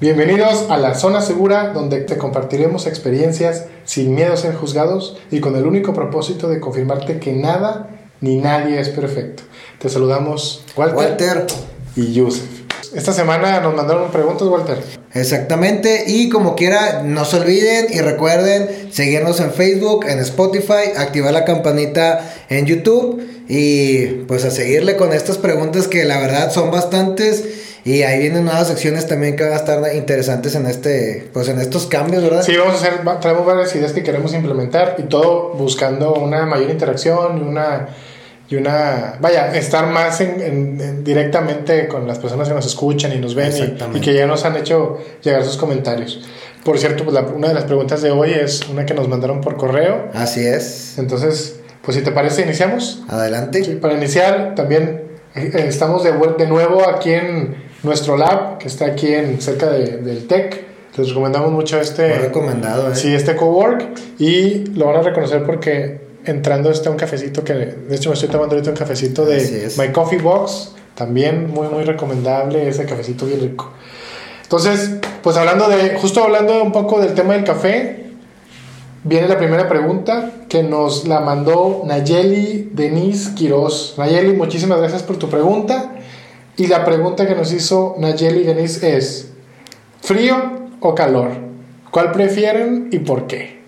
Bienvenidos a la zona segura donde te compartiremos experiencias sin miedo a ser juzgados y con el único propósito de confirmarte que nada ni nadie es perfecto. Te saludamos Walter, Walter. y Yusef. Esta semana nos mandaron preguntas, Walter. Exactamente, y como quiera, no se olviden y recuerden seguirnos en Facebook, en Spotify, activar la campanita en YouTube y pues a seguirle con estas preguntas que la verdad son bastantes y ahí vienen nuevas secciones también que van a estar interesantes en este pues en estos cambios, ¿verdad? Sí, vamos a hacer, traemos varias ideas que queremos implementar y todo buscando una mayor interacción y una y una vaya estar más en, en- en- directamente con las personas que nos escuchan y nos ven y- y, que ya nos han hecho llegar sus comentarios. Por cierto, pues la- una de las preguntas de hoy es una que nos mandaron por correo. Así es. Entonces, pues si te parece, iniciamos. Adelante. Sí, para iniciar, también eh, estamos de, de nuevo aquí en nuestro lab, que está aquí en, cerca de- del TEC. Les recomendamos mucho este, Muy recomendado, ¿eh? sí, este cowork y lo van a reconocer porque entrando está un cafecito que, de hecho me estoy tomando ahorita un cafecito de. My Coffee Box, también muy, muy recomendable, ese cafecito bien rico. Entonces, pues hablando de, justo hablando un poco del tema del café, Viene la primera pregunta que nos la mandó Nayeli Denise Quiroz. Nayeli, muchísimas gracias por tu pregunta. Y la pregunta que nos hizo Nayeli Denise es: ¿frío o calor? ¿Cuál prefieren y por qué?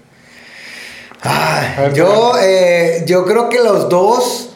Ver, yo, eh, yo creo que los dos,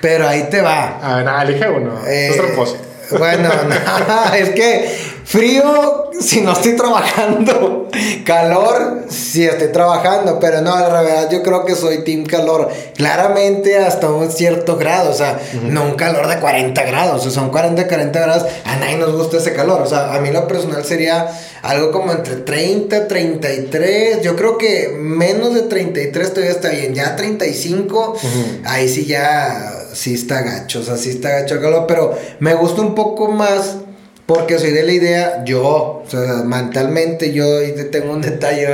pero ahí te va. A ver, elige uno. Eh, es tramposo. Bueno, no, es que frío si no estoy trabajando, calor si estoy trabajando, pero no, la verdad yo creo que soy team calor, claramente hasta un cierto grado, o sea, no un calor de 40 grados, o sea, son 40, 40 grados, a nadie nos gusta ese calor, o sea, a mí lo personal sería algo como entre 30, 33, yo creo que menos de 33 todavía está bien, ya 35, ahí sí ya, sí está gacho, o sea, sí está gacho el calor, pero me gusta un poco más porque soy de la idea, yo, o sea, mentalmente yo tengo un detalle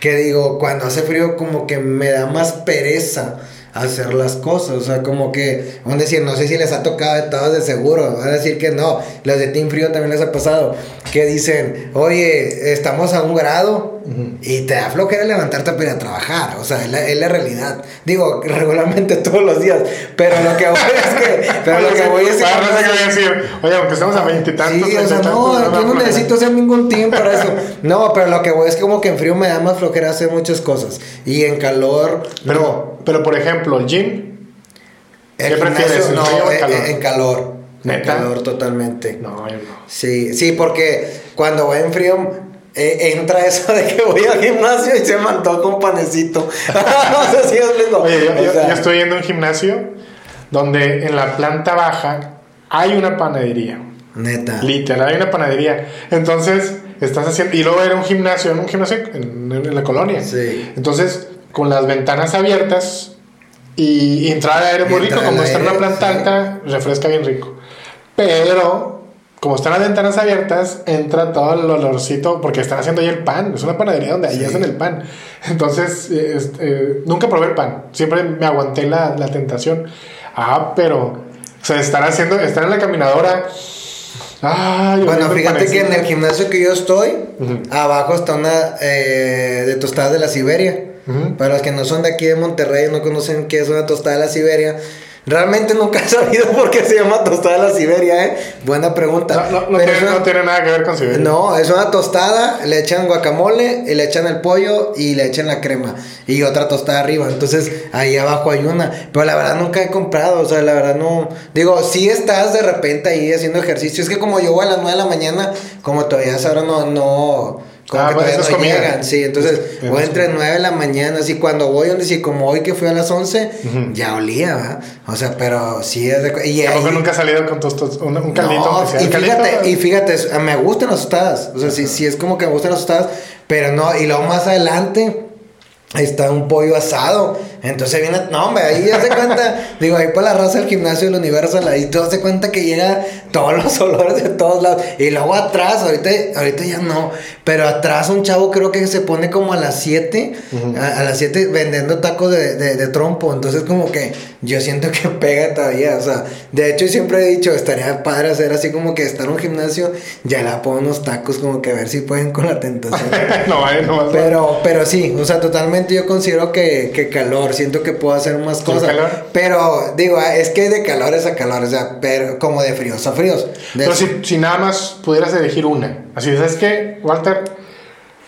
que digo, cuando hace frío como que me da más pereza hacer las cosas, o sea, como que, van a decir, no sé si les ha tocado de todos de seguro, van a decir que no, los de Team Frío también les ha pasado, que dicen, oye, estamos a un grado y te da flojera levantarte para ir a trabajar, o sea, es la, es la realidad, digo, regularmente todos los días, pero lo que voy es que, pero lo que voy es que... Ah, no sé qué decir. Oye, aunque estamos a veintitantos. Sí, o sea, no, yo no necesito hacer ningún team para eso. No, pero lo que voy es como que en frío me da más flojera hacer muchas cosas. Y en calor, Pero, no. pero por ejemplo, el gym. El ¿Qué prefieres, gimnasio, el no, frío o el en- calor? En, calor. En calor totalmente. No, yo no. Sí, sí, porque cuando voy en frío eh, entra eso de que voy al gimnasio y se me antoja un panecito. no sé si os digo. Oye, yo, O yo- sea, yo estoy yendo a un gimnasio donde en la planta baja hay una panadería. Neta. Literal, hay una panadería. Entonces, estás haciendo. Y luego era un gimnasio, en un gimnasio en, en la colonia. Sí. Entonces, con las ventanas abiertas y, y entrar aire muy rico, como está en una planta sí. alta, refresca bien rico. Pero, como están las ventanas abiertas, entra todo el olorcito, porque están haciendo ahí el pan. Es una panadería donde ahí Sí. hacen el pan. Entonces, es- eh, nunca probé el pan. Siempre me aguanté la, la tentación. Ah, pero, o sea, estar haciendo, estar en la caminadora. Ay, Bueno, fíjate que en el gimnasio que yo estoy, abajo está una eh, de tostadas de la Siberia. Para los que no son de aquí de Monterrey, no conocen qué es una tostada de la Siberia. Realmente nunca he sabido por qué se llama tostada de la Siberia, ¿eh? Buena pregunta. No, no, no tiene, una- no tiene nada que ver con Siberia. no, es una tostada, le echan guacamole, y le echan el pollo y le echan la crema. Y otra tostada arriba. Entonces, ahí abajo hay una. Pero la verdad nunca he comprado. O sea, la verdad no. Digo, si estás de repente ahí haciendo ejercicio. Es que como yo voy a las 9 de la mañana, como todavía esa hora no. no como Ah, que bueno, todavía no comida. llegan, sí, entonces Es- voy es entre 9 de la mañana, así cuando voy, donde sí, como hoy que fui a las 11, Ujú. ya olía, ¿verdad? O sea, pero sí es de... Y ahí- nunca ha salido con tus- un, un caldito. no, sea. y caldito, fíjate, y fíjate, me gustan las tostadas. O sea, sí, sí es como que me gustan las tostadas, pero no, y luego más adelante está un pollo asado. Entonces viene, no, hombre, ahí ya se cuenta, digo, ahí para la raza del gimnasio del Universal, ahí todo se cuenta que llega todos los olores de todos lados. Y luego atrás, ahorita, ahorita ya no, pero atrás un chavo creo que se pone como a las 7, a, las 7 vendiendo tacos de, de, trompo. Entonces como que yo siento que pega todavía, o sea, de hecho siempre he dicho, estaría padre hacer así como que estar en un gimnasio, ya la pongo unos tacos como que a ver si pueden con la tentación. no, eh, no, pero, pero sí, o sea, totalmente yo considero que, que calor siento que puedo hacer más cosas. Pero digo, ah, es que de calores a calor, o sea, pero como de fríos a fríos. Pero si, si, nada más pudieras elegir una, así, ¿sabes qué, Walter?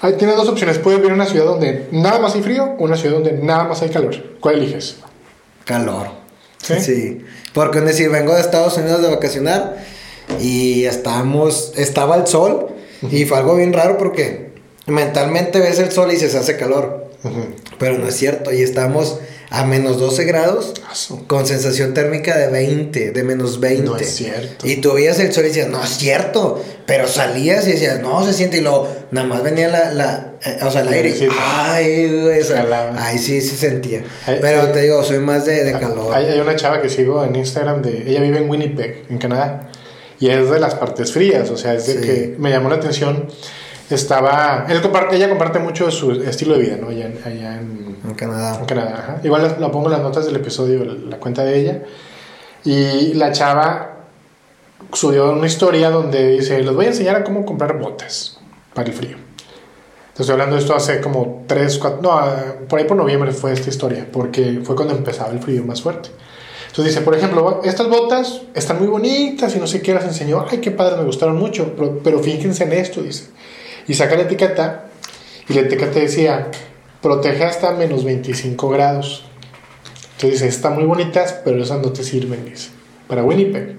Ahí tienes dos opciones. Puedes vivir en una ciudad donde nada más hay frío o una ciudad donde nada más hay calor. ¿Cuál eliges? Calor. Sí. sí. Porque es decir, vengo de Estados Unidos de vacacionar y estamos, estaba el sol y fue algo bien raro porque mentalmente ves el sol y se hace calor. Pero no es cierto, y estamos a menos 12 grados con sensación térmica de 20, de menos 20. No es cierto. Y tú veías el sol y decías, no es cierto. Pero salías y decías, no se siente. Y luego nada más venía la, la eh, o sea, el aire. ay, ay, sí, se sentía. pero te digo, soy más de, de calor. Hay, hay, una chava que sigo en Instagram, de ella vive en Winnipeg, en Canadá. Y es de las partes frías, o sea, es de que me llamó la atención estaba. Él comparte, ella comparte mucho su estilo de vida, ¿no? Allá, en, en, Canadá. En Canadá, Igual lo pongo en las notas del episodio, la cuenta de ella. Y la chava subió una historia donde dice: Les voy a enseñar a cómo comprar botas para el frío. Estoy hablando de esto hace como 3, 4. No, por ahí por noviembre fue esta historia, porque fue cuando empezaba el frío más fuerte. Entonces dice, por ejemplo, estas botas están muy bonitas y no sé qué las enseñó. Ay, qué padre, me gustaron mucho, pero, pero fíjense en esto, dice y saca la etiqueta y la etiqueta decía, protege hasta menos 25 grados. Entonces dice, están muy bonitas, pero esas no te sirven, dice, para Winnipeg.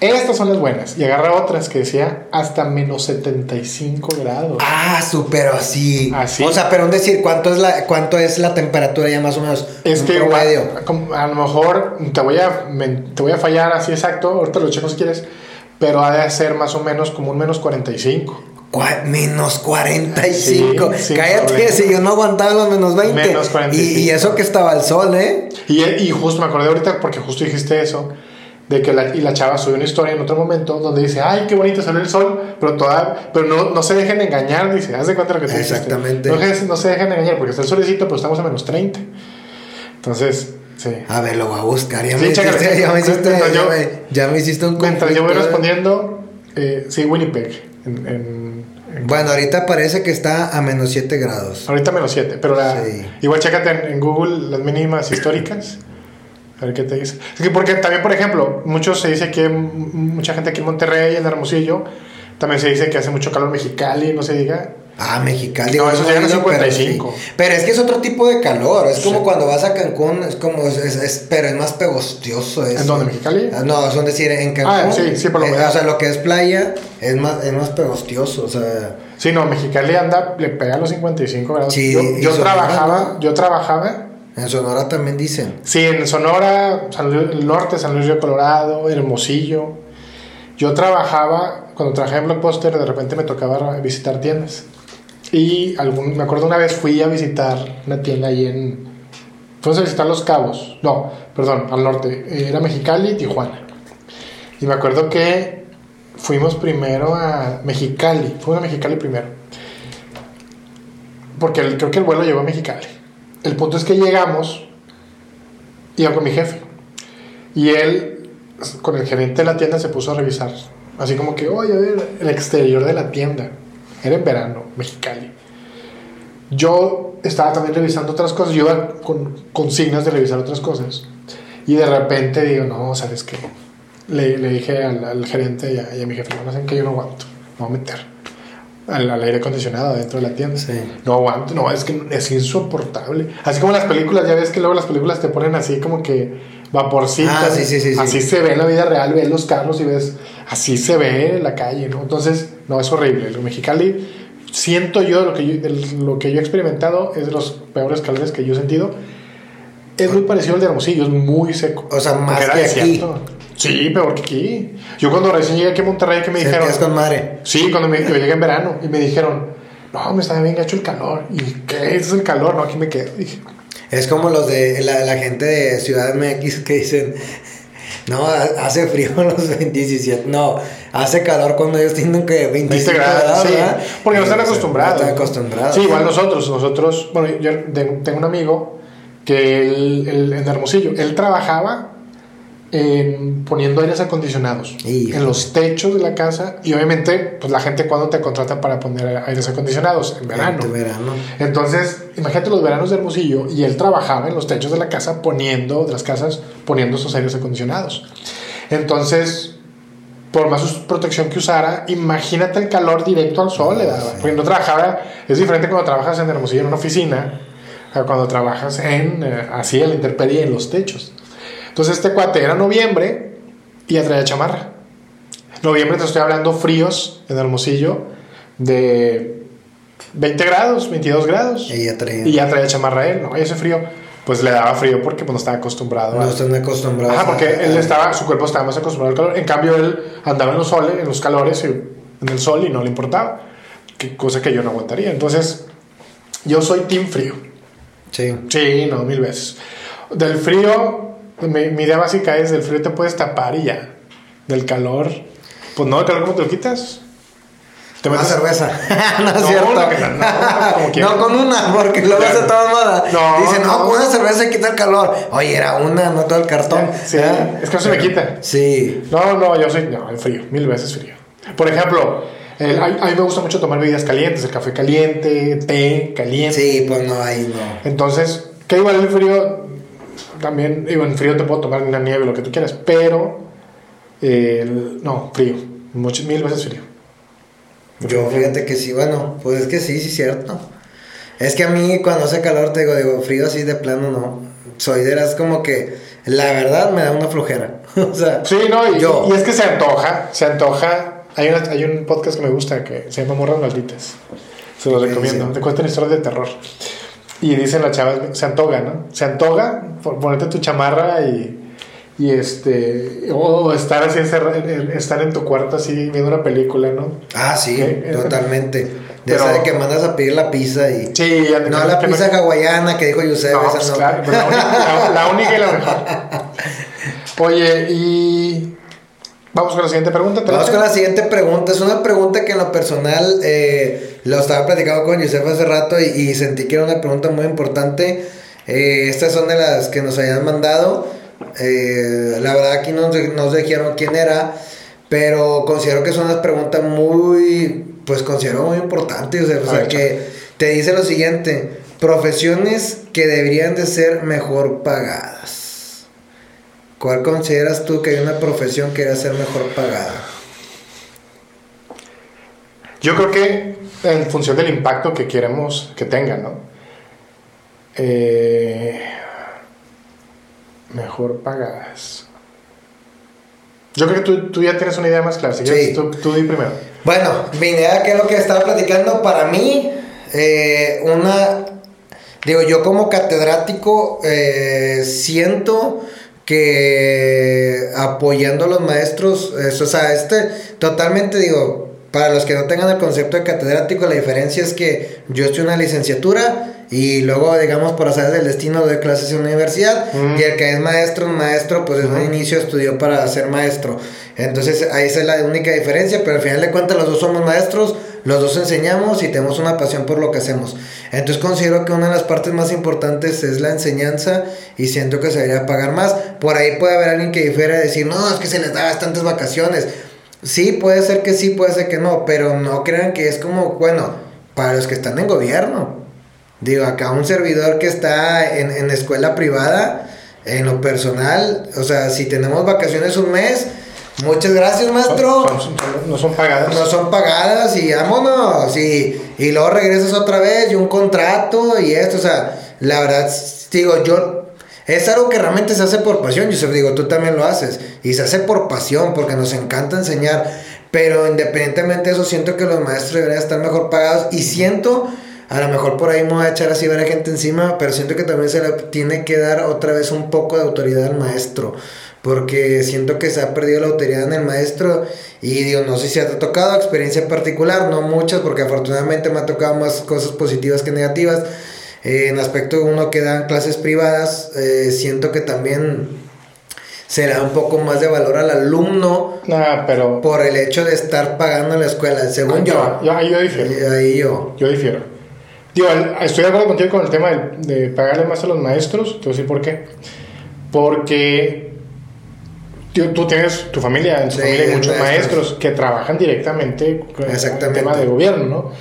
Estas son las buenas. Y agarra otras que decía hasta menos 75 grados. Ah, súper así. Así. O sea, pero un decir, ¿cuánto es la, cuánto es la temperatura ya más o menos? Es que a, lo mejor te voy, a, te voy a fallar así exacto, ahorita lo checo si quieres, pero ha de ser más o menos como un menos 45 menos 45. Cállate, si yo no aguantaba los menos 20. Menos 45. Y, eso que estaba el sol, ¿eh? Y, y, justo me acordé ahorita porque justo dijiste eso. De que la, y la chava subió una historia en otro momento donde dice, ay, qué bonito salió el sol, pero toda, pero no, no se dejen engañar, dice, haz de cuenta lo que te Exactamente. No, no, se dejen engañar porque está el solecito, pero estamos a menos 30. Entonces, sí. A ver, lo voy a buscar. Ya, me, hiciste, ya, me, hiciste, ya, me, hiciste un Mientras yo voy respondiendo, eh, sí, Winnipeg, en, en bueno, ahorita parece que está a menos 7 grados. Ahorita menos 7, pero la, igual chécate en, Google las mínimas históricas. A ver qué te dice. Es que porque también, por ejemplo, muchos se dice que mucha gente aquí en Monterrey, en Hermosillo, también se dice que hace mucho calor en Mexicali, no se diga. Ah, Mexicali. No, eso llega a 55. Pero, es que es otro tipo de calor. Es como cuando vas a Cancún, es como, es, pero es más pegostioso. ¿En dónde? ¿Mexicali? Ah, no, son decir, en Cancún. Ah, sí, sí, por lo menos. Eh, o sea, lo que es playa es más, es más pegostioso, o sea. Sí, no, Mexicali anda, le pega a los 55 grados. Sí, yo, trabajaba, yo trabajaba. En Sonora también dicen. Sí, en Sonora, San Luis, el norte, San Luis Río Colorado, Hermosillo. Yo trabajaba, cuando trabajaba en Blockbuster, de repente me tocaba visitar tiendas. Y me acuerdo una vez fui a visitar una tienda ahí en... Fuimos a visitar Los Cabos. No, perdón, al norte. Era Mexicali y Tijuana. Y me acuerdo que fuimos primero a Mexicali. Fuimos a Mexicali primero. Porque creo que el vuelo llegó a Mexicali. El punto es que llegamos, iba con mi jefe. Y él, con el gerente de la tienda, se puso a revisar. Así como que, oye, a ver, el exterior de la tienda. Era en verano, Mexicali. Yo estaba también revisando otras cosas, yo iba con consignas de revisar otras cosas. Y de repente digo, no, ¿sabes qué? Le, le dije al, gerente y a, mi jefe, no sé que yo no aguanto, me voy a meter al, aire acondicionado dentro de la tienda. No aguanto, no, es que es insoportable. Así como las películas, ya ves que luego las películas te ponen así como que vaporcitas. Ah, sí, sí, sí, así se ve en la vida real, ves los carros y ves, así se ve la calle, ¿no? Entonces, no, es horrible. Lo Mexicali, siento yo, lo que yo, lo que yo he experimentado, es de los peores calores que yo he sentido. Es muy parecido al de Hermosillo, es muy seco. O sea, más que aquí. Sí, peor que aquí. Yo cuando recién llegué aquí a Monterrey, que me dijeron... con madre? Sí, cuando me, yo llegué en verano y me dijeron, no, me está bien hecho el calor. ¿Y qué es el calor? No, aquí me quedo. Dije, Es como los de la, la gente de Ciudad MX que dicen, no, ha- hace frío los 17, no, hace calor cuando ellos tienen que 25 20 grados, grados, sí, ¿verdad? porque no están acostumbrados. No están acostumbrados. Sí, igual nosotros, nosotros, bueno, yo te- tengo un amigo que él, él- en Hermosillo, él trabajaba en poniendo aires acondicionados Hijo. en los techos de la casa y obviamente pues la gente cuando te contrata para poner aires acondicionados en verano. En verano. Entonces, imagínate los veranos de Hermosillo y él trabajaba en los techos de la casa poniendo, de las casas, poniendo esos aires acondicionados. Entonces, por más protección que usara, imagínate el calor directo al sol le daba. Porque no trabajaba, es diferente cuando trabajas en Hermosillo en una oficina, a cuando trabajas en, eh, así, en la intemperie, en los techos. Entonces, este cuate era noviembre y ya traía chamarra. Noviembre te estoy hablando fríos en Hermosillo de 20 grados, 22 grados. Y ya traían. Y ya traía chamarra él, ¿no? Ese frío, pues le daba frío porque pues, no estaba acostumbrado. a- No están acostumbrados. Ajá, porque a- él estaba, su cuerpo estaba más acostumbrado al calor. En cambio, él andaba en los soles, en los calores, y en el sol y no le importaba. Que, cosa que yo no aguantaría. Entonces, yo soy team frío. Sí. Sí, no, mil veces. Del frío, mi, mi idea básica es: del frío te puedes tapar y ya. Del calor, pues no, el calor, ¿cómo te lo quitas? Te metes- cerveza. no es No, cierto. no, con una, porque luego Ya. se toma moda. No, Dice, no, con una cerveza se quita el calor. Oye, era una, no todo el cartón. Sí, es que no se me quita. Sí. No, no, yo soy no, el frío, mil veces frío. Por ejemplo, el- a, a mí me gusta mucho tomar bebidas calientes, el café caliente, té caliente. Sí, pues no, ahí no. Entonces, que igual el frío, también, digo, en frío te puedo tomar una nieve, lo que tú quieras, pero, eh, no, frío, mucho, mil veces frío. Yo fíjate que sí, bueno, pues es que sí, sí, cierto. Es que a mí cuando hace calor te digo, digo, frío así de plano no. Soy de las como que, la verdad me da una flojera. o sea, Sí, no, y, Yo. y es que se antoja, se antoja. Hay, una- hay un podcast que me gusta que se llama Morras Malditas. Se lo ¿Qué recomiendo. Te cuentan historias de terror. Y dicen las chavas, se antoja, ¿no? Se antoja por ponerte tu chamarra y, y este, o estar así, estar en tu cuarto así viendo una película, ¿no? ah, sí, ¿Qué? totalmente. De Pero- esa de que mandas a pedir la pizza y... Sí, ya No, la pizza hawaiana que dijo Yusef, No, esa pues no. claro, pero la, única, la- la única y la mejor. Oye, y vamos con la siguiente pregunta. ¿te Vamos con la siguiente pregunta. Es una pregunta que en lo personal eh, lo estaba platicando con Yusef hace rato y, y sentí que era una pregunta muy importante. Eh, estas son de las que nos habían mandado. Eh, la verdad aquí no nos, nos dijeron quién era, pero considero que son unas preguntas muy, pues considero muy importantes. O sea, o sea, que te dice lo siguiente, profesiones que deberían de ser mejor pagadas. ¿Cuál consideras tú que hay una profesión que debe ser mejor pagada? Yo creo que en función del impacto que queremos que tenga, ¿no? Eh, mejor pagadas. Yo creo que tú, tú ya tienes una idea más clara. Si Sí. quieres, tú, tú di primero. Bueno, mi idea que es lo que estaba platicando para mí, eh, una, digo, yo como catedrático eh, siento que apoyando a los maestros, eso, o sea, este, totalmente digo, para los que no tengan el concepto de catedrático, la diferencia es que yo estoy en una licenciatura y luego, digamos, por hacer del destino, doy clases en una universidad Mm. y el que es maestro, un maestro, pues desde un inicio estudió para ser maestro. Entonces, ahí esa es la única diferencia, pero al final de cuentas los dos somos maestros, los dos enseñamos y tenemos una pasión por lo que hacemos. Entonces, considero que una de las partes más importantes es la enseñanza y siento que se debería pagar más. Por ahí puede haber alguien que difiere y decir, no, es que se les da bastantes vacaciones. Sí, puede ser que sí, puede ser que no, pero no crean que es como, bueno, para los que están en gobierno. Digo, acá un servidor que está en, en escuela privada, en lo personal, o sea, si tenemos vacaciones un mes, muchas gracias, maestro. Son- son- no son pagadas. No son pagadas y vámonos. Y, y luego regresas otra vez y un contrato y esto, o sea, la verdad, digo, yo. Es algo que realmente se hace por pasión, yo digo, tú también lo haces. Y se hace por pasión, porque nos encanta enseñar. Pero independientemente de eso, siento que los maestros deberían estar mejor pagados. Y siento, a lo mejor por ahí me voy a echar así a ver a gente encima, pero siento que también se le tiene que dar otra vez un poco de autoridad al maestro. Porque siento que se ha perdido la autoridad en el maestro. Y digo, no sé si te ha tocado experiencia particular, no muchas, porque afortunadamente me ha tocado más cosas positivas que negativas. Eh, en aspecto uno que dan clases privadas, eh, siento que también se da un poco más de valor al alumno Nah, pero. por el hecho de estar pagando en la escuela, según yo. Yo, ahí yo difiero. Ahí- Ahí yo. Yo difiero. Digo, estoy de acuerdo contigo con el tema de, de pagarle más a los maestros. Te voy a decir por qué. Porque tío, tú tienes tu familia, en tu Sí, familia hay muchos maestros. maestros que trabajan directamente con el tema de gobierno, ¿no?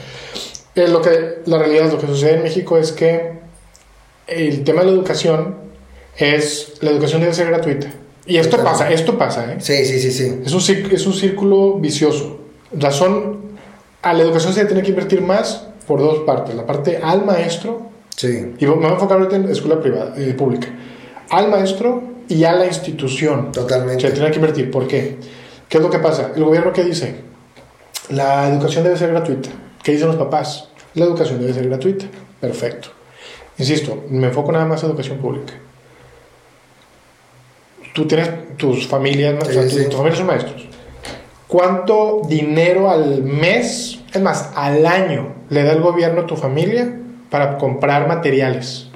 Eh, lo que, la realidad, lo que sucede en México es que el tema de la educación es, la educación debe ser gratuita. Y esto pasa, esto pasa, ¿eh? Sí, sí, sí, sí. Es un, es un círculo vicioso. Razón, a la educación se tiene que invertir más por dos partes. La parte al maestro, Sí. y me voy a enfocar ahorita en escuela privada, eh, pública, al maestro y a la institución. Totalmente. Se tiene que invertir. ¿Por qué? ¿Qué es lo que pasa? El gobierno que dice, la educación debe ser gratuita. ¿Qué dicen los papás? La educación debe ser gratuita. Perfecto. Insisto, me enfoco nada más en educación pública. Tú tienes tus familias, o sea, Sí, tus, tus familias son maestros. ¿Cuánto dinero al mes, es más, al año, le da el gobierno a tu familia para comprar materiales?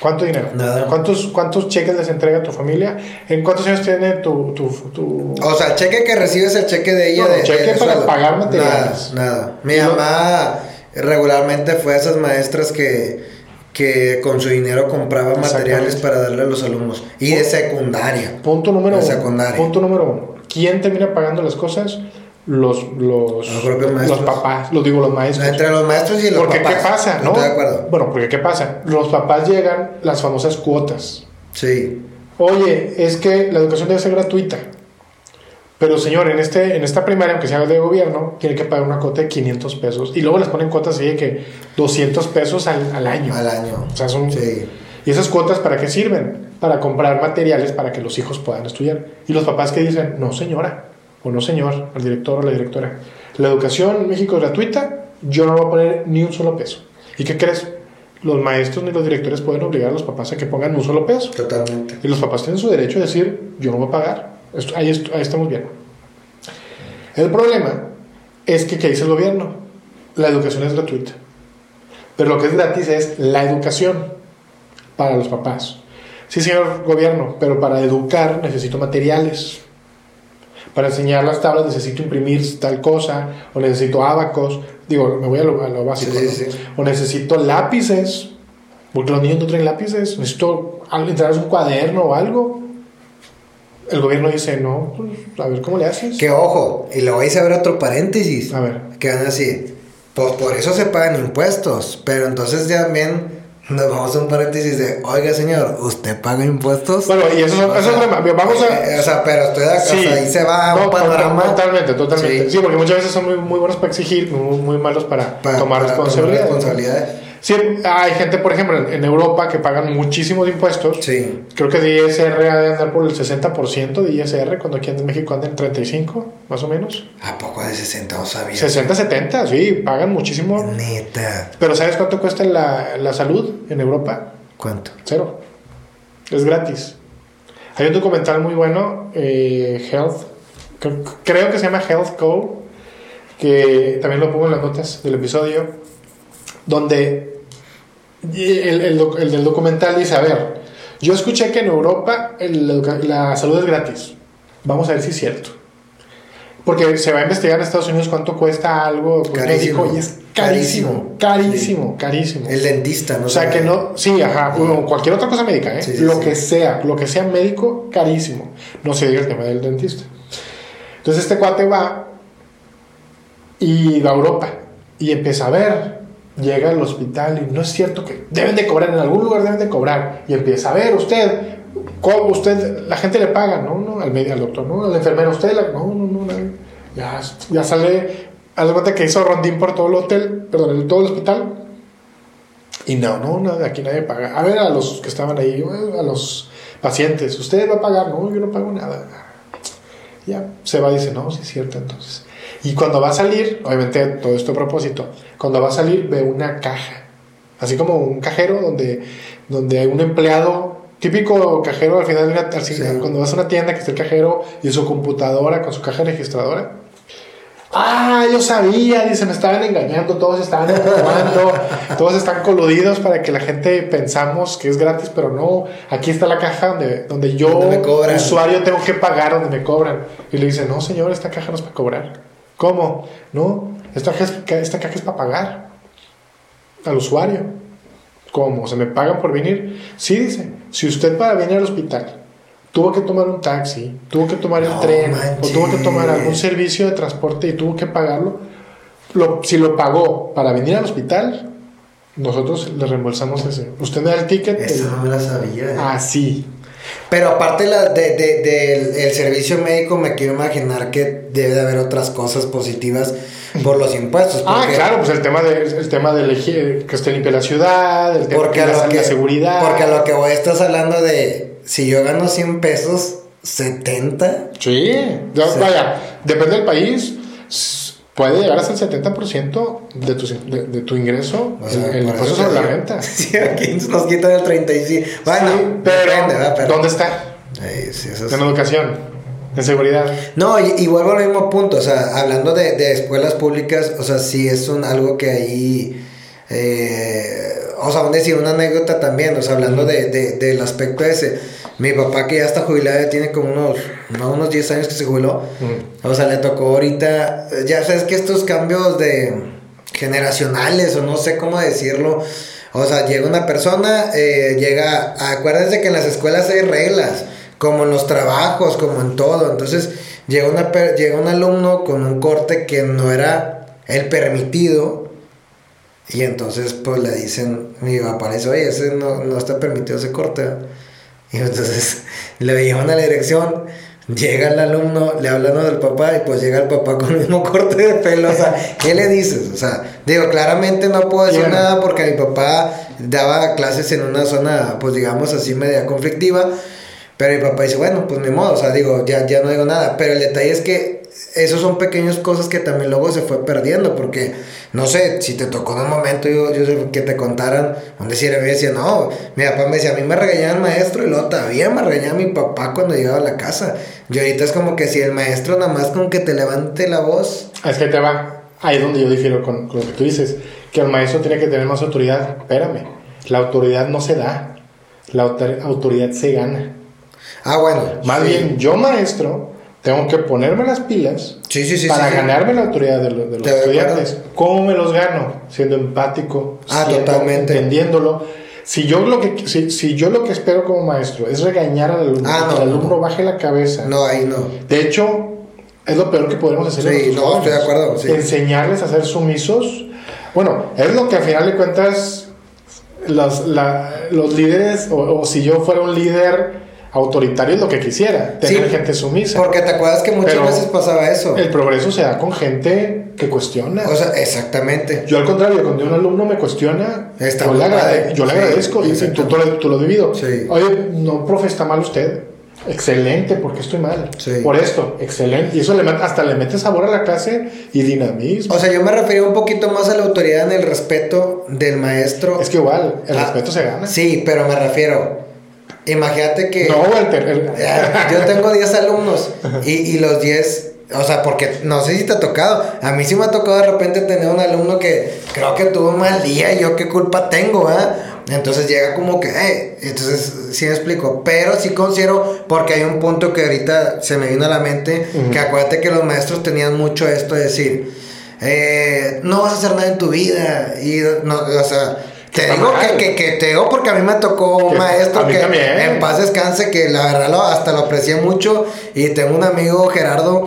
¿Cuánto dinero? Nada. ¿Cuántos, ¿Cuántos cheques les entrega a tu familia? ¿En cuántos años tiene tu... tu, tu- O sea, el cheque que recibes el cheque de ella. No, de, cheque de para sueldo. pagar materiales. Nada, nada. Mi lo- mamá regularmente fue de esas maestras que, que con su dinero compraba materiales para darle a los alumnos. Y de secundaria. Punto número uno. secundaria. Punto número uno. ¿Quién termina pagando las cosas? Los, los, Los propios maestros. los papás, lo digo los maestros. Entre los maestros y los Porque papás. ¿qué pasa? ¿no? Estoy de acuerdo. Bueno, porque ¿qué pasa? Los papás llegan las famosas cuotas. Sí. Oye, es que la educación debe ser gratuita. Pero señor, en, este, en esta primaria, aunque sea de gobierno, tiene que pagar una cuota de 500 pesos. Y luego les ponen cuotas así de que 200 pesos al, al año. Al año. O sea, son... Sí. ¿Y esas cuotas para qué sirven? Para comprar materiales para que los hijos puedan estudiar. Y los papás que dicen, no señora, o no señor, al director o la directora, la educación en México es gratuita, yo no voy a poner ni un solo peso. ¿Y qué crees? Los maestros ni los directores pueden obligar a los papás a que pongan un solo peso. Totalmente. Y los papás tienen su derecho a decir, yo no voy a pagar. Esto- ahí, est- ahí estamos bien. El problema es que, ¿qué dice el gobierno? La educación es gratuita. Pero lo que es gratis es la educación para los papás. Sí, señor gobierno, pero para educar necesito materiales. Para enseñar las tablas necesito imprimir tal cosa, o necesito abacos. Digo, me voy a lo, a lo básico. Sí, ¿no? sí, sí. O necesito lápices, porque los niños no traen lápices. Necesito algo- entregarles un cuaderno o algo. El gobierno dice, no, pues, a ver cómo le haces. Que ojo, y le voy a hacer otro paréntesis. A ver. Que van así. Pues por eso se pagan impuestos. Pero entonces ya también nos vamos a un paréntesis de, oiga señor, ¿usted paga impuestos? Bueno, y eso, eso es otro tema. Vamos a... Eh, o sea, pero estoy de acuerdo. Sí. o sea, ahí se va No, un panorama. Totalmente, totalmente. Sí. Sí. porque muchas veces son muy, muy buenos para exigir, muy, muy malos para, Para- tomar para responsabilidad. responsabilidades. Sí, hay gente, por ejemplo, en, Europa que pagan muchísimos impuestos. Sí. Creo que de ISR ha de andar por el 60% de ISR, cuando aquí en México anda en 35, más o menos. ¿A poco de 60 no sabía? 60, 70, sí, pagan muchísimo. Neta. Pero ¿sabes cuánto cuesta la, la salud en Europa? ¿Cuánto? Cero. Es gratis. Hay un documental muy bueno, eh, Health, cre- creo que se llama Health Code, que también lo pongo en las notas del episodio, donde el, el el del documental dice, a ver, yo escuché que en Europa el- la, salud es gratis. Vamos a ver si es cierto. Porque se va a investigar en Estados Unidos cuánto cuesta algo pues, Carísimo. médico y es carísimo, carísimo, carísimo. El dentista, ¿no? O sea, que no, sí, ajá, o cualquier otra cosa médica, ¿eh? Sí, sí, lo sí. que sea, lo que sea médico, carísimo. No se diga el tema del dentista. Entonces este cuate va y va a Europa y empieza a ver, llega al hospital y no es cierto que deben de cobrar, en algún lugar deben de cobrar. Y empieza a ver, usted, ¿cómo usted, la gente le paga, no, no, al médico, al doctor, no, al enfermero, usted, la- no, no, no, ya, ya sale, haz cuenta que hizo rondín por todo el hotel, perdón, todo el hospital. Y no, no, no, aquí nadie paga. A ver, a los que estaban ahí, a los pacientes, ¿usted va a pagar? No, yo no pago nada. Ya, se va y dice, no, sí es cierto, entonces. Y cuando va a salir, obviamente todo esto a propósito, cuando va a salir ve una caja, así como un cajero donde, donde hay un empleado, típico cajero al final, de una- al Sí. cuando vas a una tienda que está el cajero y su computadora con su caja registradora, Ah, yo sabía, dice, me estaban engañando, todos estaban jugando, todos están coludidos para que la gente pensamos que es gratis, pero no, aquí está la caja donde, donde yo, Donde usuario, tengo que pagar donde me cobran. Y le dice, no, señor, esta caja no es para cobrar. ¿Cómo? No, esta caja es, esta caja es para pagar al usuario. ¿Cómo? ¿Se me pagan por venir? Sí, dice, si usted para venir al hospital tuvo que tomar un taxi, tuvo que tomar el No tren, o tuvo que tomar algún servicio de transporte y tuvo que pagarlo, lo- si lo pagó para venir al hospital, nosotros le reembolsamos ese. Usted me da el ticket. Eso el- no me la sabía. eh. Así. Pero aparte la, de, de- del el servicio médico, me quiero imaginar que debe de haber otras cosas positivas por los impuestos. Ah, claro, pues el tema de, el tema de elegir que esté limpia la ciudad, el tema Porque de la, que, la seguridad. porque a lo que voy estás hablando de si yo gano 100 pesos, 70. Sí, ya- Sí. vaya, depende del país, puede llegar hasta el 70% de tu, de, de tu ingreso, O sea, el, impuesto sobre la renta. Sí, aquí nos quitan el 35. Bueno, Sí, pero, depende. Pero- ¿dónde está? Ay, sí, eso es- En educación, en seguridad. No, y, y vuelvo al mismo punto, o sea, hablando de, de escuelas públicas, o sea, sí es un algo que ahí, eh, o sea, decir una anécdota también, o sea, hablando de, de- del aspecto ese, mi papá que ya está jubilado, tiene como unos, no, unos 10 años que se jubiló, o sea, le tocó ahorita, ya sabes que estos cambios de generacionales, o no sé cómo decirlo, o sea, llega una persona, eh, llega, acuérdense que en las escuelas hay reglas, como en los trabajos, como en todo, entonces llega, una, llega un alumno con un corte que no era el permitido, y entonces pues le dicen, mi papá le dice, oye, ese no, no está permitido ese corte, ¿verdad?". Y entonces le llevan a la dirección, llega el alumno, le hablan del papá y pues llega el papá con el mismo corte de pelo, o sea, ¿qué le dices? O sea, digo, claramente no puedo decir nada porque mi papá daba clases en una zona, pues digamos así, media conflictiva, pero mi papá dice, bueno, pues ni modo, o sea, digo, ya, ya no digo nada, pero el detalle es que esos son pequeñas cosas que también luego se fue perdiendo, porque, no sé, si te tocó en un momento, yo, yo sé que te contaran, donde si era, me decía, no, mi papá me decía, a mí me regañaba el maestro, y luego todavía me regañaba mi papá cuando llegaba a la casa, y ahorita es como que si el maestro nada más con que te levante la voz, Es que te va. Ahí es donde yo difiero con, con lo que tú dices. Que el maestro tiene que tener más autoridad. Espérame. La autoridad no se da. La autor- autoridad se gana. ah, bueno, Más sí. bien, yo maestro, tengo que ponerme las pilas Sí, sí, sí, para ganarme la autoridad de, lo- de los estudiantes. ¿Cómo me los gano? Siendo empático, Ah, siendo- totalmente. entendiéndolo. Si yo, lo que, si, si yo lo que espero como maestro es regañar al alumno, Ah, que no, el no, alumno no. baje la cabeza. no, ahí no. De hecho, es lo peor que podemos hacer. Sí, no, estoy de acuerdo. Enseñarles a ser sumisos. Bueno, es lo que al final de cuentas los, la- los líderes, o, o si yo fuera un líder autoritario, es lo que quisiera, tener Sí, gente sumisa. Porque te acuerdas que muchas Pero veces pasaba eso. El progreso se da con gente que cuestiona. O sea, exactamente. yo al contrario, cuando un alumno me cuestiona, Está yo, le, agrade- yo le Sí, agradezco y, y tú, tú lo- has vivido. Sí. Oye, no, profe, está mal usted. Excelente, porque estoy mal. Sí. Por esto, excelente. Y eso le hasta le mete sabor a la clase y dinamismo. O sea, yo me refería un poquito más a la autoridad en el respeto del maestro. es que igual, el Ah, respeto se gana. Sí, pero me refiero. Imagínate que. No, Walter. el- Yo tengo 10 alumnos y, y los 10, o sea, porque no sé si te ha tocado. A mí sí me ha tocado de repente tener un alumno que creo que tuvo un mal día y yo qué culpa tengo, ¿ah? Entonces llega como que, eh, entonces sí me explico. Pero sí considero, porque hay un punto que ahorita se me vino a la mente, que acuérdate que los maestros tenían mucho esto de decir, eh, no vas a hacer nada en tu vida. Y, no, o sea, te Está digo que, que, que te digo porque a mí me tocó un maestro que también. en paz descanse, que la verdad lo, hasta lo aprecié mucho. Y tengo un amigo, Gerardo,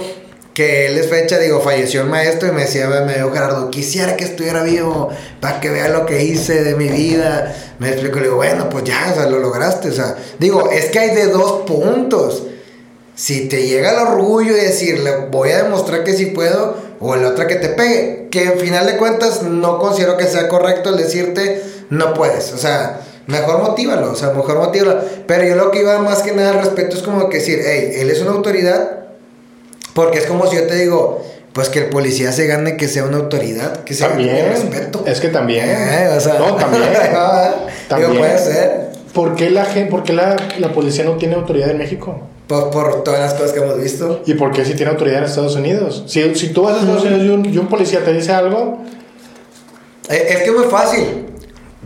que él es fecha, digo, falleció el maestro y me decía, me dijo Gerardo, quisiera que estuviera vivo para que vea lo que hice de mi vida. Me explico, le digo, bueno, pues ya, o sea, lo lograste. O sea, digo, es que hay de dos puntos. Si te llega el orgullo y decirle, voy a demostrar que sí puedo, o la otra que te pegue, que al final de cuentas no considero que sea correcto el decirte, no puedes. O sea, mejor motívalo, o sea, mejor motívalo. Pero yo lo que iba más que nada al respecto es como que decir, hey, él es una autoridad, porque es como si yo te digo, pues que el policía se gane que sea una autoridad, que sea También. respeto. Es que también. Eh, o sea, no, también. Digo, También. puede ser. ¿Por qué la, gen- por qué la, la policía no tiene autoridad en México? Por, por todas las cosas que hemos visto. ¿Y por qué si tiene autoridad en Estados Unidos? Si, si tú vas a Estados Unidos y un, y un policía te dice algo, Eh, Es que es muy fácil.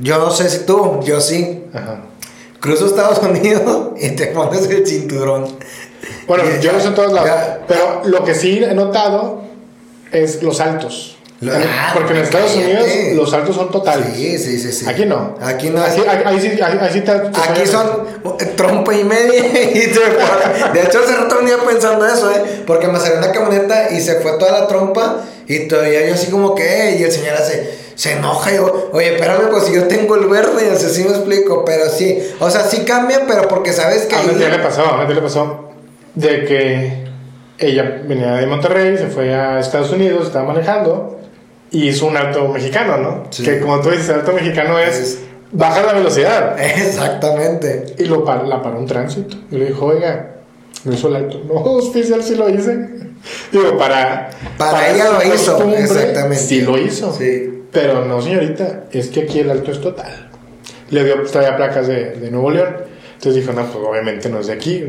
Yo no sé si tú, yo sí. ajá. Cruzo Estados Unidos y te pones el cinturón. Bueno, yo no sé en todos lados, ya. pero lo que sí he notado es los altos. Lo- En- ah, Porque en Estados cállate. Unidos los altos son totales. Sí, sí, sí, sí. Aquí no. Aquí no. Así- ahí, ahí sí, ahí, ahí sí te, te Aquí son trompa y media y fue. De hecho, hace rato venía pensando eso, ¿eh? Porque me salió una camioneta y se fue toda la trompa y todavía yo así como que, y el señor hace, se enoja y yo, oye, espérame, pues si yo tengo el verde, así sí me explico, pero sí, o sea, sí cambia, pero porque sabes que... A tía le pasó, a tía le pasó de que ella venía de Monterrey, se fue a Estados Unidos, estaba manejando y hizo un alto mexicano, ¿no? Sí. Que como tú dices, el alto mexicano es, Es- bajar la velocidad. Exactamente. Y lo par- la paró un tránsito. Y le dijo, oiga, no hizo el alto. No, oficial, sí lo hice. Digo, para... Para ella su lo hizo, exactamente. Sí lo hizo. Sí. Pero no, señorita, es que aquí el alto es total. Le dio, traía placas de, de Nuevo León. Entonces dijo, no, pues obviamente no es de aquí.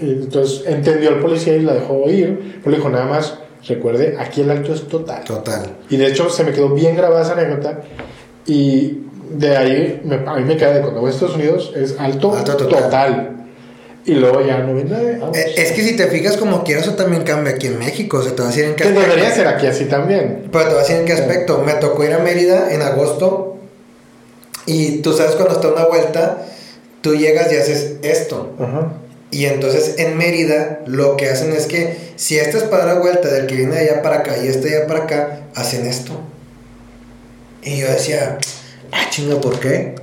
Entonces entendió el policía y la dejó ir. Pero le dijo, nada más, recuerde, aquí el alto es total. Total. Y de hecho se me quedó bien grabada esa anécdota. Y de ahí, me, a mí me queda de cuando voy a Estados Unidos, es alto, Alto total. total. Y luego ya no viene nadie. vamos. Eh, Es que si te fijas como quiera, eso también cambia aquí en México, o sea, te va a decir en qué que aspecto. debería ser aquí así también. Pero te voy a decir en qué aspecto. Me tocó ir a Mérida en agosto. Y tú sabes cuando está una vuelta, tú llegas y haces esto. Ajá. Y entonces en Mérida lo que hacen es que si esta es para la vuelta del que viene de allá para acá y este de allá para acá, hacen esto. Y yo decía, ah, chinga, ¿por qué?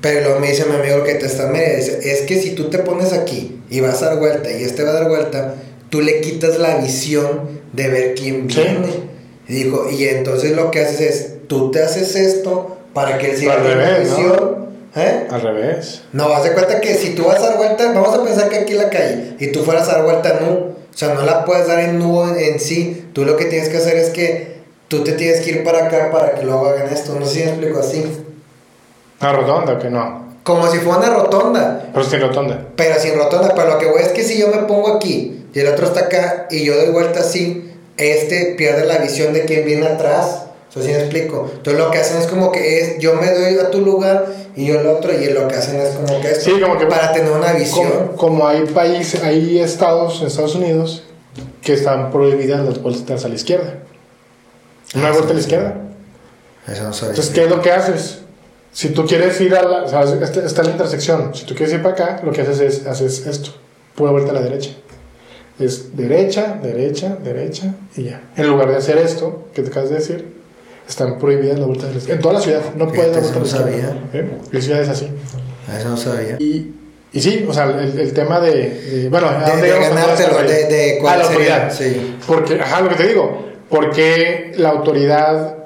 Pero luego me dice mi amigo que te está Mérida, dice, es que si tú te pones aquí y vas a dar vuelta y este va a dar vuelta, tú le quitas la visión de ver quién Sí. viene. Y dijo, y entonces lo que haces es, tú te haces esto para que él siga teniendo revés, ¿no? visión. ¿Eh? Al revés. No, haz de cuenta que si tú vas a dar vuelta, vamos a pensar que aquí la calle, y tú fueras a dar vuelta nu, o sea, no la puedes dar en nu en, en sí, tú lo que tienes que hacer es que tú te tienes que ir para acá para que luego hagan esto, no sé si me explico así. ¿Una rotonda o que no? Como si fuera una rotonda, Pero sin rotonda. pero sin rotonda, pero lo que voy es que si yo me pongo aquí y el otro está acá y yo doy vuelta así, este pierde la visión de quien viene atrás. Eso sí me explico. Entonces lo que hacen es como que es, yo me doy a tu lugar y yo el otro, y lo que hacen es como que esto, Sí, como que- para tener una visión. Como, como hay países, hay estados en Estados Unidos que están prohibidas las vueltas a la izquierda. Una Ah, vuelta a la izquierda. Eso no. Entonces, ¿qué es lo que haces? Si tú quieres ir a la. O sea, está, está la intersección. Si tú quieres ir para acá, lo que haces es haces esto. Pura vuelta a la derecha. Es derecha, derecha, derecha y ya. En lugar de hacer esto que te acabas de decir, están prohibidas las vueltas a la izquierda. En toda la ciudad. No puedes dar Fíjate, vuelta a la izquierda. ¿Eh? Hay ciudades así. Eso no sabía. Y, y sí, o sea, el, el tema de, de- Bueno, ¿a De- dónde de con todo ganártelo, de- de cuál A la sería, autoridad. sí. Porque, ajá, lo que te digo. Porque la autoridad.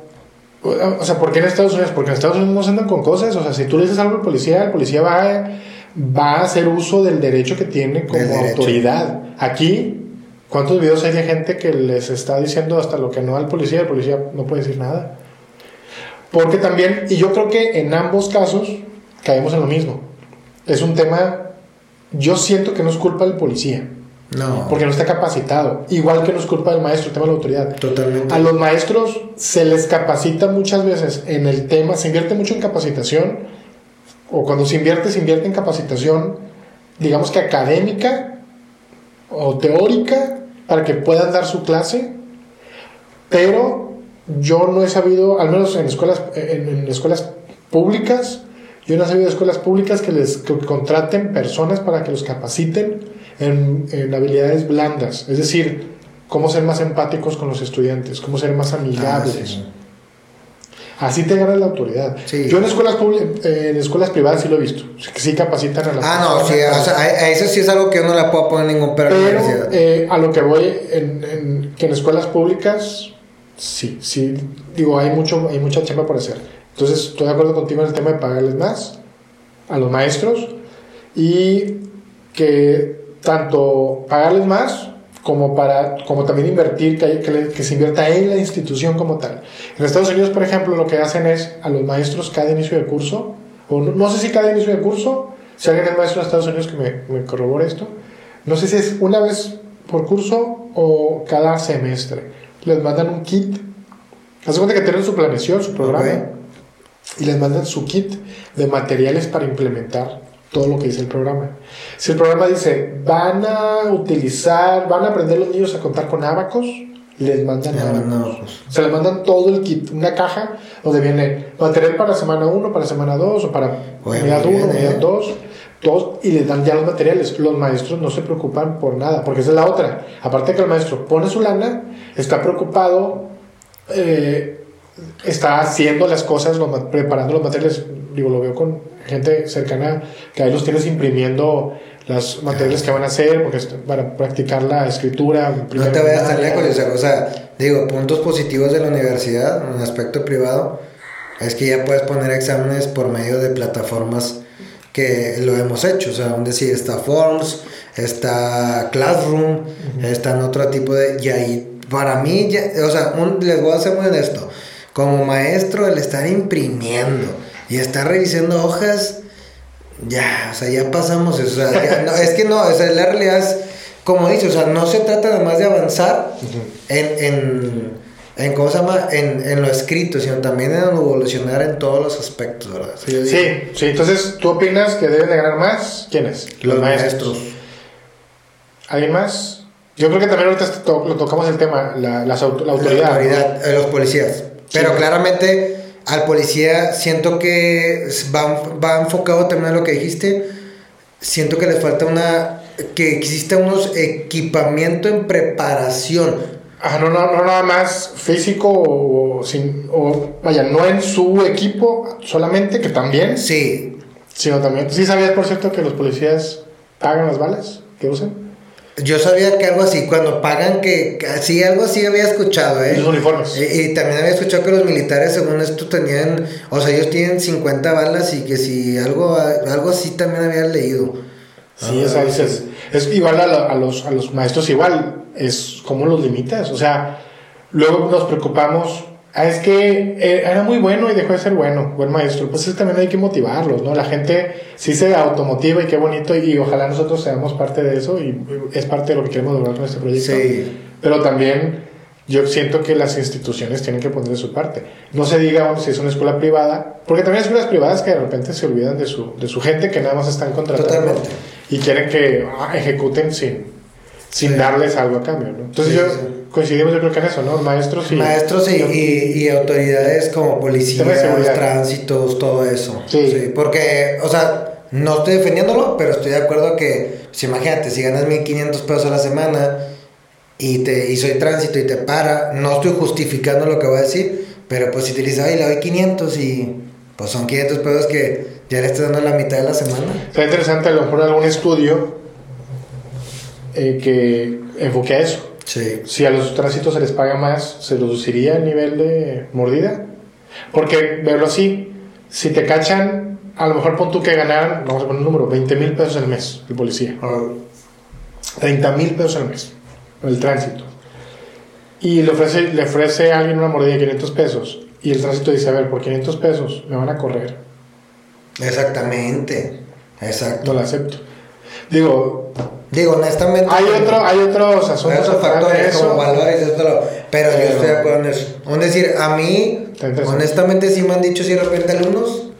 O sea, ¿por qué en Estados Unidos? Porque en Estados Unidos no se andan con cosas. O sea, si tú le dices algo al policía, el policía va a, va a hacer uso del derecho que tiene como autoridad. Aquí, ¿cuántos videos hay de gente que les está diciendo hasta lo que no al policía? El policía no puede decir nada. Porque también, y yo creo que en ambos casos caemos en lo mismo. Es un tema, yo siento que no es culpa del policía, No. porque no está capacitado. Igual que no es culpa del maestro, el tema de la autoridad. Totalmente. A los maestros se les capacita muchas veces en el tema, se invierte mucho en capacitación, o cuando se invierte, se invierte en capacitación, digamos que académica o teórica, para que puedan dar su clase, pero yo no he sabido, al menos en escuelas, en, en escuelas públicas, yo no he sabido de escuelas públicas que les que contraten personas para que los capaciten en, en habilidades blandas, es decir, cómo ser más empáticos con los estudiantes, cómo ser más Ah, amigables. sí. Así te agarra la autoridad. Sí. Yo en escuelas, eh, en escuelas privadas sí lo he visto, sí capacitan a las Ah, no, sí, o sea, a, a eso sí es algo que yo no le puedo poner ningún pero a Pero universidad. eh, a lo que voy, en, en- que en escuelas públicas, sí, sí, digo, hay, mucho, hay mucha chamba por hacer. Entonces, estoy de acuerdo contigo en el tema de pagarles más a los maestros y que tanto pagarles más como para como también invertir que, que, le- que se invierta en la institución como tal en Estados Unidos por ejemplo lo que hacen es a los maestros cada inicio de curso o no, no sé si cada inicio de curso si alguien es maestro en Estados Unidos que me, me corrobore esto no sé si es una vez por curso o cada semestre. Les mandan un kit. Haz cuenta que tienen su planeación, su programa. Ok. Y les mandan su kit de materiales para implementar todo lo que dice el programa. Si el programa dice, van a utilizar, van a aprender los niños a contar con abacos, les mandan abacos. no, pues. Se les mandan todo el kit, una caja donde viene material para semana 1, para semana 2 o para unidad muy 1, bien, unidad ¿eh? 2, todos y les dan ya los materiales. Los maestros no se preocupan por nada, porque esa es la otra. Aparte que el maestro pone su lana, está preocupado, eh, está haciendo las cosas, los preparando los materiales. Digo, lo veo con gente cercana que ahí los tienes imprimiendo los materiales que van a hacer porque es para practicar la escritura. No te vayas tan lejos, o sea, digo, puntos positivos de la universidad en aspecto privado es que ya puedes poner exámenes por medio de plataformas que lo hemos hecho, o sea, donde sí está Forms, está Classroom, están otro tipo de... Y ahí, para mí, ya- o sea, un- les voy a ser muy honesto, como maestro, el estar imprimiendo y estar revisando hojas, ya, o sea, ya pasamos eso. O sea, ya no, es que no, o sea, la realidad es, como dice, o sea, no se trata nada más de avanzar en, en, en, ¿cómo se llama? En, en lo escrito, sino también en evolucionar en todos los aspectos, ¿verdad? O sea, yo digo, Sí, sí, entonces tú opinas que deben de ganar más. ¿Quiénes? los maestros. ¿Alguien más? Yo creo que también ahorita to- lo tocamos el tema, la, las auto- la La autoridad. ¿no? autoridad, eh, los policías. Pero Sí. claramente al policía siento que va, va enfocado también a lo que dijiste. Siento que les falta una... que exista unos equipamiento en preparación. Ajá, no, no, no nada más físico o, o sin, o vaya, no en su equipo solamente, que también, Sí, sino también. ¿Sí sabías, por cierto, que los policías pagan las balas que usan? Yo sabía que algo así, cuando pagan que... que- Sí, algo así había escuchado, ¿eh? sus uniformes. Y, y también había escuchado que los militares, según esto, tenían... O sea, ellos tienen 50 balas y que si algo, algo así también había leído. Sí, Ah, esa es, es igual a, la- a los, a los maestros, igual, es como los limitas. O sea, luego nos preocupamos, ah, es que eh, era muy bueno y dejó de ser bueno, buen maestro. Pues eso también hay que motivarlos, ¿no? La gente sí se automotiva y qué bonito, y, ojalá nosotros seamos parte de eso, y es parte de lo que queremos lograr con este proyecto. Sí. Pero también yo siento que las instituciones tienen que poner de su parte. No se diga bueno, si es una escuela privada, porque también hay escuelas privadas que de repente se olvidan de su, de su gente que nada más están contratando Totalmente. y quieren que ah, ejecuten sin, sin Sí. darles algo a cambio. ¿no? Entonces Sí, yo sí. coincidimos yo creo que en eso, ¿no? Maestros y... Maestros y, y- y autoridades como policías, tránsitos, todo eso. Sí. Porque, o sea, no estoy defendiéndolo, pero estoy de acuerdo que, pues imagínate, si ganas 1500 pesos a la semana y, te, y soy tránsito y te para, no estoy justificando lo que voy a decir, pero pues si te dices, ay, le doy 500 y pues son 500 pesos que ya le estás dando la mitad de la semana. Sería interesante a lo mejor algún estudio eh, que enfoque a eso. Sí. Si a los tránsitos se les paga más, ¿se reduciría el nivel de mordida? Porque, verlo así, si te cachan, a lo mejor pon tú que ganaran, vamos a poner un número, 20 mil pesos al mes, el policía. 30 mil pesos al mes, el tránsito. Y le ofrece, le ofrece a alguien una mordida de 500 pesos. Y el tránsito dice, a ver, por 500 pesos me van a correr. Exactamente. Exacto. No lo acepto. Digo, Digo, honestamente. hay, otro, hay otros asuntos Otros atrás de factores como valores, esto, lo- pero yo estoy de acuerdo en eso. Es decir, a mí, honestamente, sí me han dicho si de repente alumnos,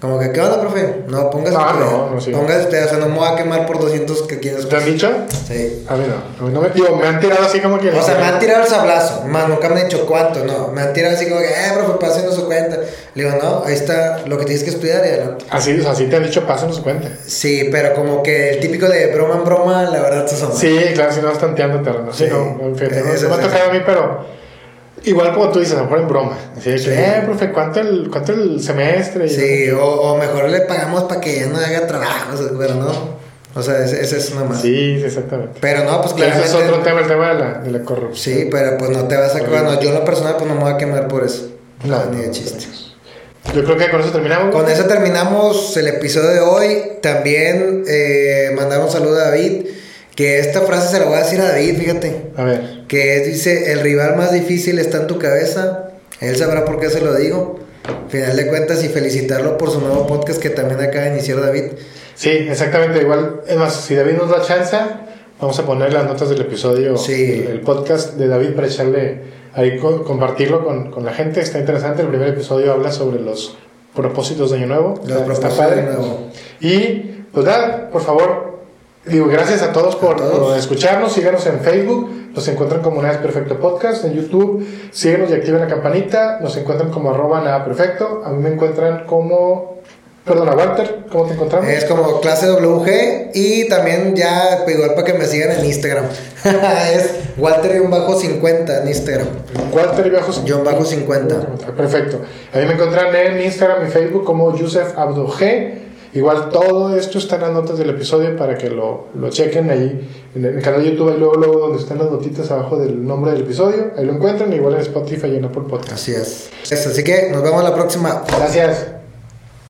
como que, ¿qué onda, profe? No, póngase usted. no, no, sí. Póngase usted, o sea, no me voy a quemar por 200 que quieres. ¿Te han dicho? Sí. A mí no. A mí no me, digo, me han tirado así como que. O sea, me han tirado el sablazo, más nunca me han dicho cuánto, no. Me han tirado así como que, eh, profe, pásenos su cuenta. Le digo, no, ahí está lo que tienes que estudiar y adelante. Así, o sea, así te han dicho, pásanos cuenta. Sí, pero como que el típico de broma en broma, la verdad, se asoma. Sí, claro, si no vas tanteando terreno. Sí, Sí. no, fíjate, no, Eso no me ha tocado a mí, pero. Igual como tú dices, a lo mejor en broma. Así de que, Sí. eh, profe, ¿cuánto el, cuánto el semestre? Sí, o, o mejor le pagamos para que ya no haga trabajo, pero no. O sea, ese, ese es una más. Sí, sí, exactamente. Pero no, pues Que ese claramente. es otro tema, el tema de la, de la corrupción. Sí, pero pues no te vas a. Bueno, yo en lo personal, pues no me voy a quemar por eso. No, ni de no, chiste. Yo creo que con eso terminamos. Con eso terminamos el episodio de hoy. También eh, mandar un saludo a David. Que esta frase se la voy a decir a David, fíjate. A ver. Que es, dice: El rival más difícil está en tu cabeza, Él sabrá por qué se lo digo. Final de cuentas y felicitarlo por su nuevo podcast que también acaba de iniciar David. Sí, exactamente. Igual, es más, si David nos da chance, vamos a poner las notas del episodio, Sí. el, el podcast de David para echarle ahí, co- compartirlo con, con la gente. Está interesante. El primer episodio habla sobre los propósitos de Año Nuevo. Los Está- está propósitos padre. de Año Nuevo. Y, pues nada, por favor, digo, gracias a todos por, todos. por escucharnos. Síganos en Facebook. Nos encuentran como Nada es Perfecto Podcast. En YouTube, síguenos y activen la campanita. Nos encuentran como arroba nada perfecto. A mí me encuentran como. Perdona, Walter, ¿cómo te encontramos? Es como clase WG y también ya pues, igual para que me sigan en Instagram. es Walter-50 en Instagram. Walter y. John bajo 50. Perfecto. A mí me encuentran en Instagram y Facebook como Yusef Abdo G. Igual todo esto está en las notas del episodio para que lo, lo chequen ahí en el canal de YouTube, ahí luego, luego donde están las notitas abajo del nombre del episodio, ahí lo encuentran, igual en Spotify y en Apple Podcast. Así es. Así que nos vemos la próxima. Gracias.